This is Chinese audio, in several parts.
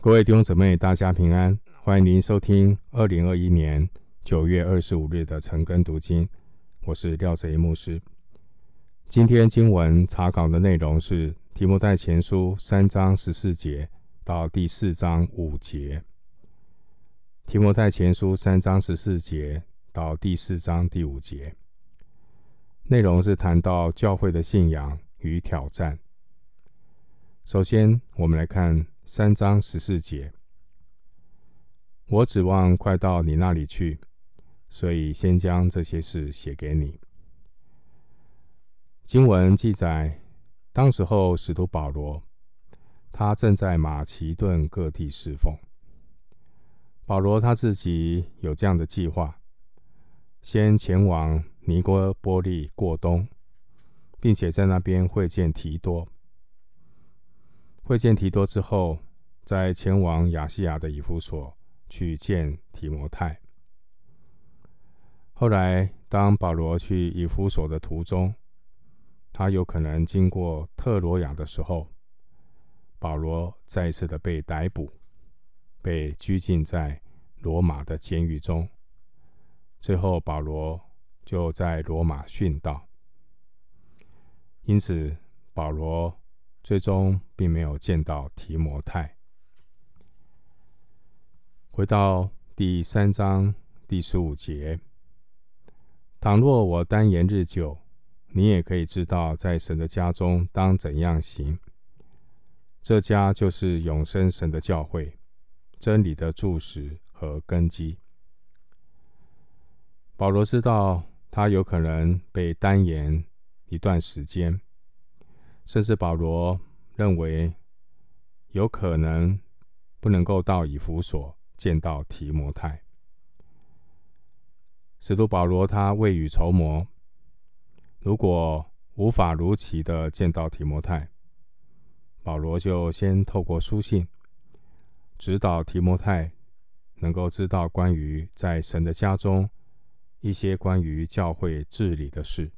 各位弟兄姊妹，大家平安！欢迎您收听二零二一年九月二十五日的晨更读经，我是廖泽一牧师。今天经文查考的内容是提摩太前书三章十四节到第四章五节。提摩太前书三章十四节到第四章第五节，内容是谈到教会的信仰与挑战。首先，我们来看三章十四节。我指望快到你那里去，所以先将这些事写给你。经文记载，当时候使徒保罗，他正在马其顿各地侍奉。保罗他自己有这样的计划，先前往尼哥波利过冬，并且在那边会见提多。会见提多之后，再前往亚细亚的以弗所去见提摩太。后来，当保罗去以弗所的途中，他有可能经过特罗亚的时候，保罗再次的被逮捕，被拘禁在罗马的监狱中。最后，保罗就在罗马殉道。因此，保罗。最终并没有见到提摩太。回到第三章第十五节，倘若我单言日久，你也可以知道，在神的家中当怎样行。这家就是永生神的教会，真理的柱石和根基。保罗知道他有可能被单言一段时间。甚至保罗认为有可能不能够到以弗所见到提摩太。使徒保罗他未雨绸缪，如果无法如期的见到提摩太，保罗就先透过书信指导提摩太，能够知道关于在神的家中一些关于教会治理的事。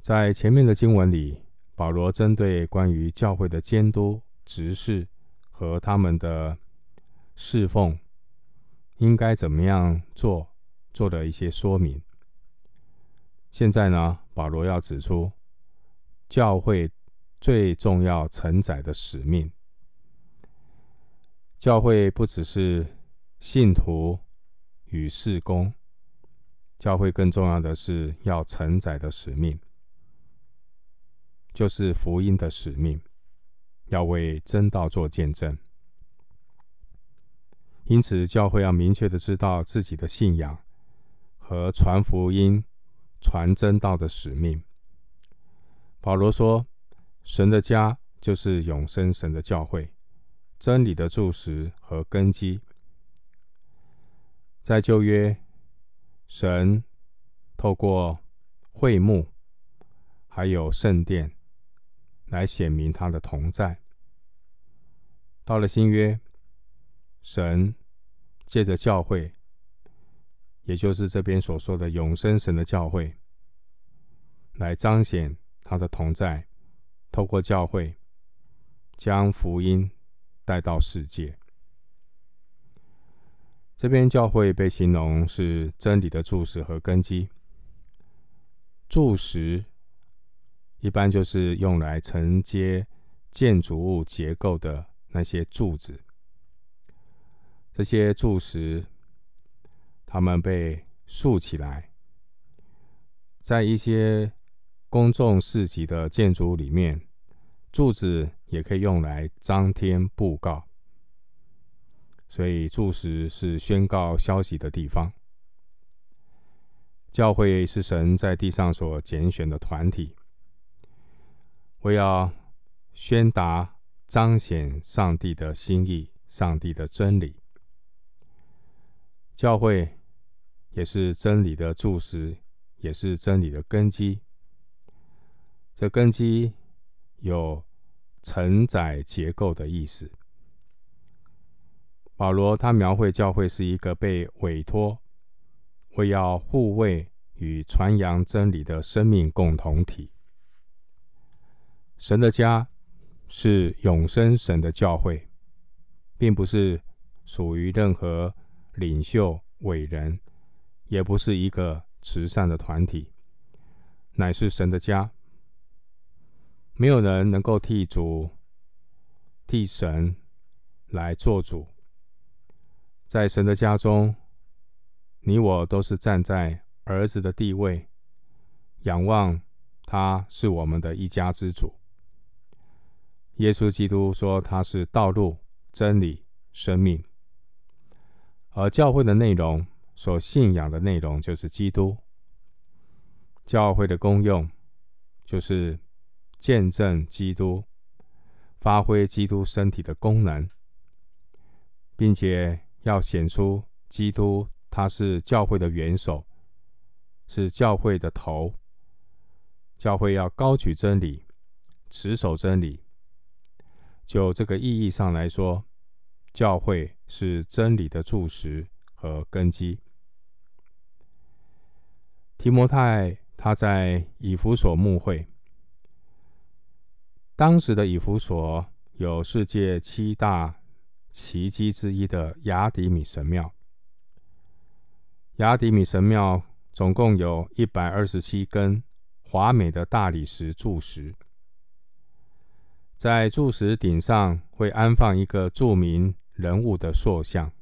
在前面的经文里。保罗针对关于教会的监督、执事和他们的侍奉应该怎么样做，做了一些说明。现在呢，保罗要指出教会最重要承载的使命。教会不只是信徒与事工，教会更重要的是要承载的使命。就是福音的使命，要为真道做见证。因此，教会要明确的知道自己的信仰和传福音、传真道的使命。保罗说：“神的家就是永生神的教会，真理的柱石和根基。”在旧约，神透过会幕，还有圣殿。来显明他的同在。到了新约，神借着教会，也就是这边所说的永生神的教会，来彰显他的同在。透过教会，将福音带到世界。这边教会被形容是真理的柱石和根基。柱石。一般就是用来承接建筑物结构的那些柱子，这些柱石，它们被竖起来，在一些公众市集的建筑里面，柱子也可以用来张贴布告，所以柱石是宣告消息的地方。教会是神在地上所拣选的团体。我要宣达、彰显上帝的心意、上帝的真理。教会也是真理的柱石，也是真理的根基。这根基有承载结构的意思。保罗他描绘教会是一个被委托为要护卫与传扬真理的生命共同体。神的家是永生神的教会，并不是属于任何领袖伟人，也不是一个慈善的团体，乃是神的家。没有人能够替主、替神来做主。在神的家中，你我都是站在儿子的地位，仰望他是我们的一家之主。耶稣基督说他是道路、真理、生命，而教会的内容，所信仰的内容就是基督。教会的功用就是见证基督，发挥基督身体的功能，并且。要显出基督，他是教会的元首，是教会的头。教会要高举真理，持守真理。就这个意义上来说，教会是真理的柱石和根基。提摩太他在以弗所牧会，当时的以弗所有世界七大。奇迹之一的雅底米神庙，雅底米神庙总共有一百二十七根华美的大理石柱石，在柱石顶上会安放一个著名人物的塑像，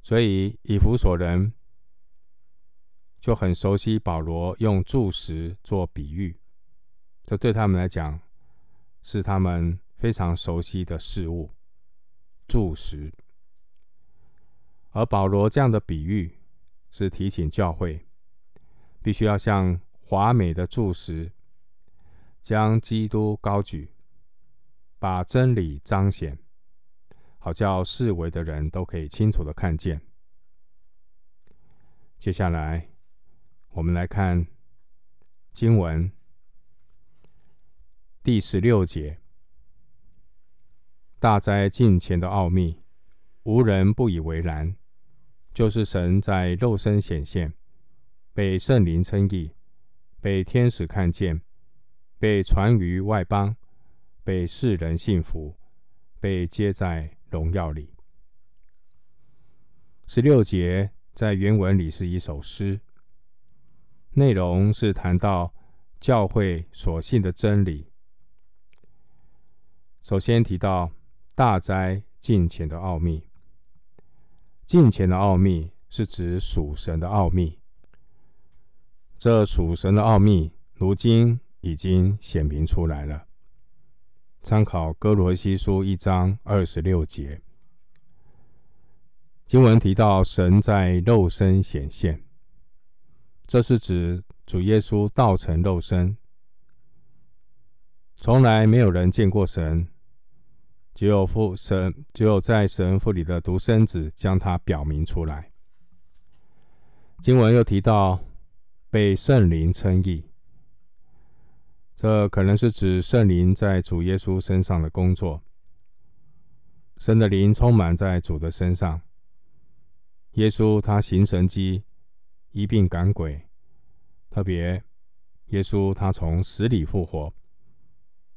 所以以弗所人就很熟悉保罗用柱石做比喻，这对他们来讲是他们。非常熟悉的事物，柱石。而保罗这样的比喻，是提醒教会，必须要像华美的柱石，将基督高举，把真理彰显，好叫四围的人都可以清楚的看见。接下来，我们来看经文第十六节。大灾近前的奥秘，无人不以为然。就是神在肉身显现，被圣灵称义，被天使看见，被传于外邦，被世人信服，被接在荣耀里。十六节在原文里是一首诗，内容是谈到教会所信的真理。首先提到。大哉近前的奥秘，近前的奥秘是指属神的奥秘。这属神的奥秘，如今已经显明出来了。参考哥罗西书一章二十六节，经文提到神在肉身显现，这是指主耶稣道成肉身，从来没有人见过神。只有父神，只有在神父里的独生子将他表明出来。经文又提到被圣灵称义，这可能是指圣灵在主耶稣身上的工作。神的灵充满在主的身上，耶稣他行神迹，一并赶鬼，特别耶稣他从死里复活，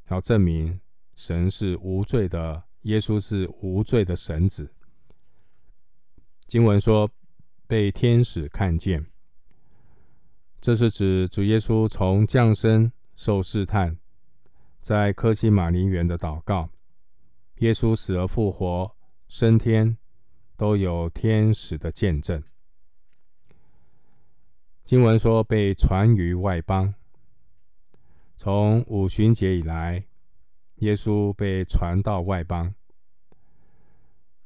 要证明。神是无罪的，耶稣是无罪的神子。经文说被天使看见，这是指主耶稣从降生、受试探，在科西马尼园的祷告，耶稣死而复活、升天，都有天使的见证。经文说被传于外邦，从五旬节以来。耶稣被传到外邦，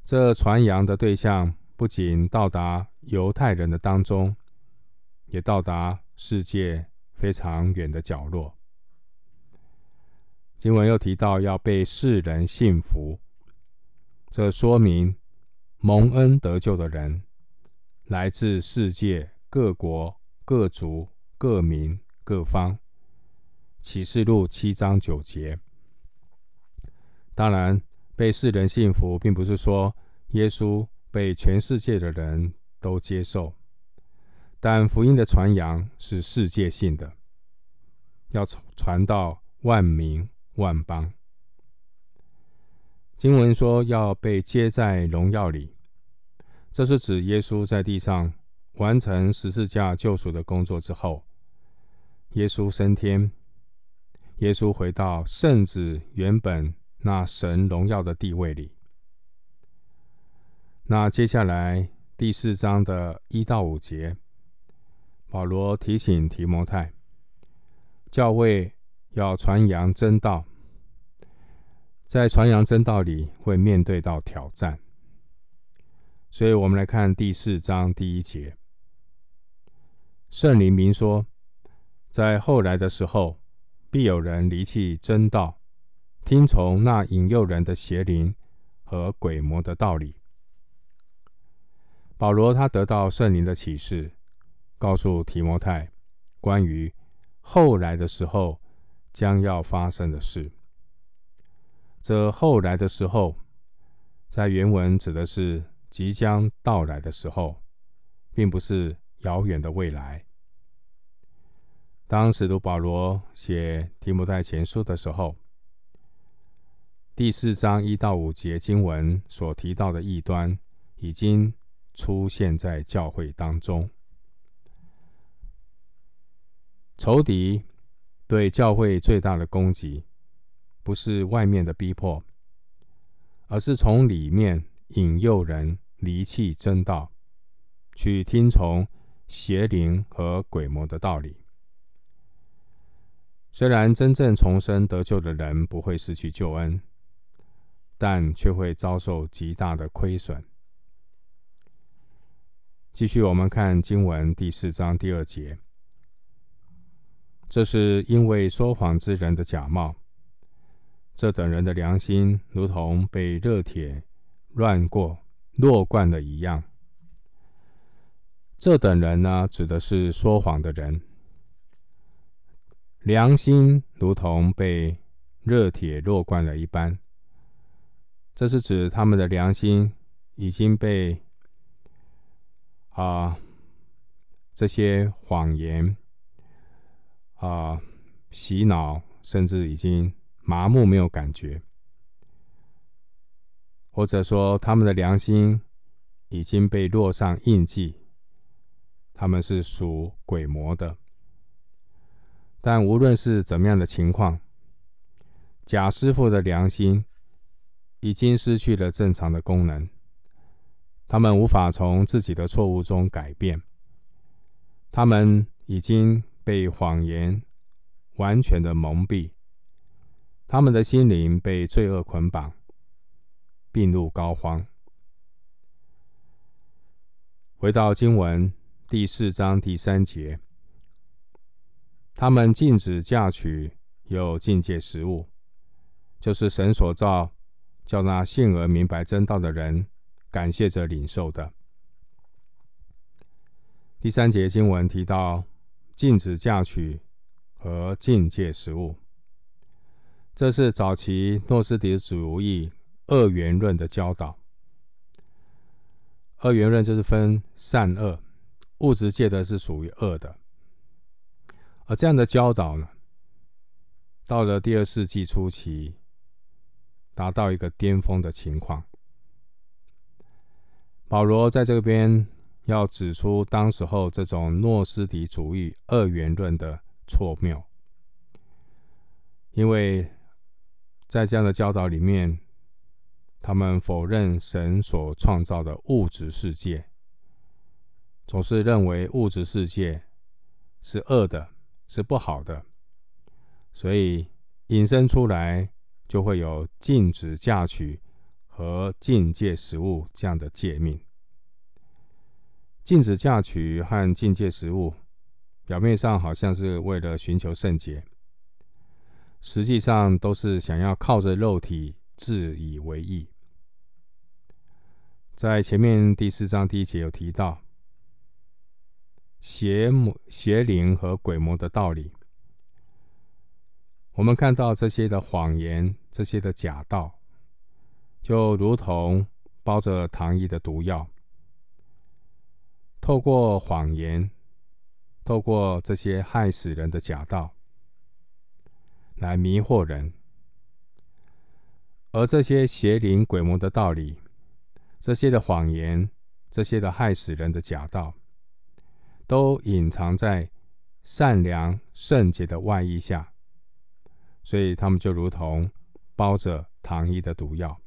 这传扬的对象不仅到达犹太人的当中，也到达世界非常远的角落。经文又提到要被世人信服，这说明蒙恩得救的人来自世界各国、各族、各民、各方。启示录七章九节。当然，被世人信服，并不是说耶稣被全世界的人都接受，但福音的传扬是世界性的，要传到万民万邦。经文说要被接在荣耀里，这是指耶稣在地上完成十字架救赎的工作之后，耶稣升天，耶稣回到圣子原本那神荣耀的地位里。那接下来第四章的一到五节，保罗提醒提摩太，教会要传扬真道。在传扬真道里会面对到挑战，所以我们来看第四章第一节。圣灵明说，在后来的时候，必有人离弃真道，听从那引诱人的邪灵和鬼魔的道理。保罗他得到圣灵的启示，告诉提摩太关于后来的时候将要发生的事。这后来的时候，在原文指的是即将到来的时候，并不是遥远的未来。当使徒保罗写提摩太前书的时候，第四章一到五节经文所提到的异端，已经出现在教会当中。仇敌对教会最大的攻击，不是外面的逼迫，而是从里面引诱人离弃真道，去听从邪灵和鬼魔的道理。虽然真正重生得救的人不会失去救恩，但却会遭受极大的亏损。继续，我们看经文第四章第二节，这是因为说谎之人的假冒。这等人的良心如同被热铁乱过、烙惯了一样。这等人呢，指的是说谎的人，良心如同被热铁烙惯了一般。这是指他们的良心已经被啊这些谎言啊洗脑，甚至已经。麻木，没有感觉，或者说他们的良心已经被烙上印记，他们是属鬼魔的。但无论是怎么样的情况，贾师傅的良心已经失去了正常的功能，他们无法从自己的错误中改变，他们已经被谎言完全的蒙蔽。他们的心灵被罪恶捆绑，病入膏肓。回到经文第四章第三节，他们禁止嫁娶，又禁戒食物，就是神所造，叫那信而明白真道的人感谢着领受的。第三节经文提到禁止嫁娶和禁戒食物。这是早期诺斯底主义二元论的教导。二元论就是分善恶，物质界的是属于恶的。而这样的教导呢，到了第二世纪初期，达到一个巅峰的情况。保罗在这边要指出当时候这种诺斯底主义二元论的错谬，因为。在这样的教导里面，他们否认神所创造的物质世界，总是认为物质世界是恶的，是不好的，所以引申出来就会有禁止嫁娶和禁戒食物这样的诫命。禁止嫁娶和禁戒食物，表面上好像是为了寻求圣洁。实际上都是想要靠着肉体自以为意。在前面第四章第一节有提到邪魔、邪灵和鬼魔的道理。我们看到这些的谎言，这些的假道，就如同包着糖衣的毒药，透过谎言，透过这些害死人的假道。来迷惑人。而这些邪灵鬼魔的道理，这些的谎言，这些的害死人的假道，都隐藏在善良圣洁的外衣下，所以他们就如同包着糖衣的毒药。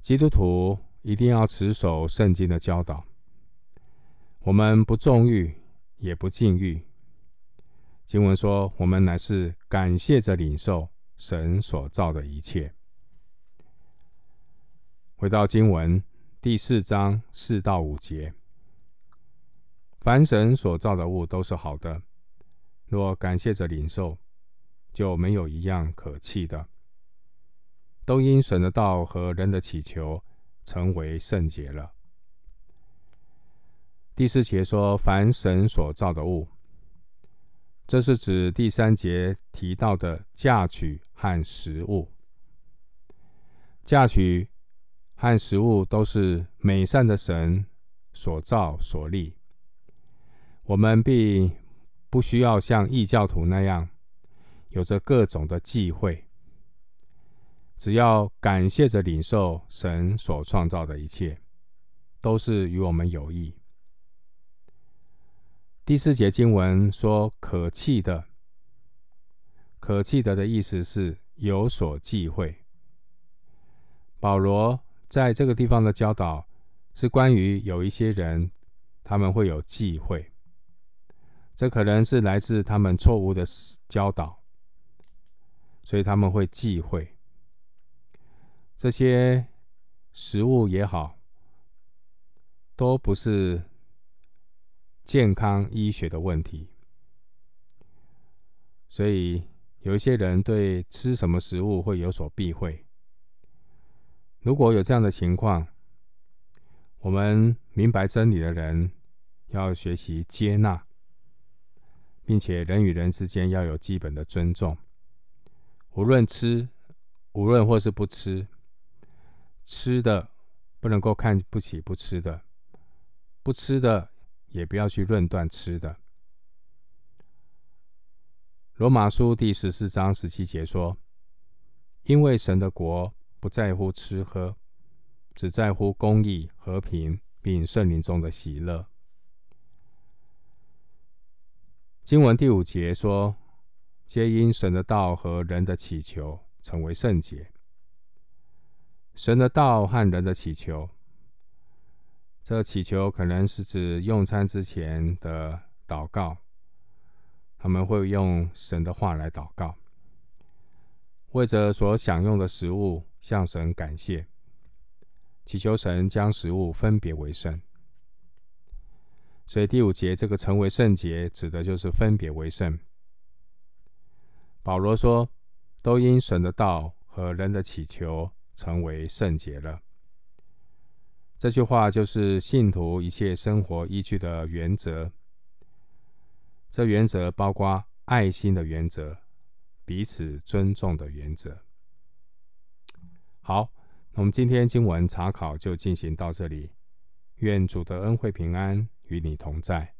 基督徒一定要持守圣经的教导，我们不纵欲，也不禁欲。经文说，我们乃是感谢着领受神所造的一切。回到经文。第四章四到五节，凡神所造的物都是好的，若感谢着领受，就没有一样可弃的。都因神的道和人的祈求，成为圣洁了。第四节说，凡神所造的物，这是指第三节提到的嫁娶和食物。嫁娶。和食物都是美善的神所造所立，我们并不需要像异教徒那样有着各种的忌讳，只要感谢着领受神所创造的一切，都是与我们有益。第四节经文说“可弃的”，“可弃的”的意思是有所忌讳。保罗。在这个地方的教导是关于有一些人，他们会有忌讳，这可能是来自他们错误的教导，所以他们会忌讳这些食物也好，都不是健康医学的问题，所以有一些人对吃什么食物会有所避讳。如果有这样的情况，我们明白真理的人要学习接纳，并且人与人之间要有基本的尊重。无论吃，无论或是不吃，吃的不能够看不起不吃的，不吃的也不要去论断吃的。罗马书第十四章十七节说：“因为神的国。”不在乎吃喝，只在乎公义、和平，并圣灵中的喜乐。经文第五节说：“皆因神的道和人的祈求，成为圣洁。”神的道和人的祈求，这祈求可能是指用餐之前的祷告，他们会用神的话来祷告，为着所享用的食物。向神感谢，祈求神将食物分别为圣。所以第五节这个成为圣洁，指的就是分别为圣。保罗说：“都因神的道和人的祈求，成为圣洁了。”这句话就是信徒一切生活依据的原则。这原则包括爱心的原则、彼此尊重的原则。好，那我们今天经文查考就进行到这里。愿主的恩惠平安与你同在。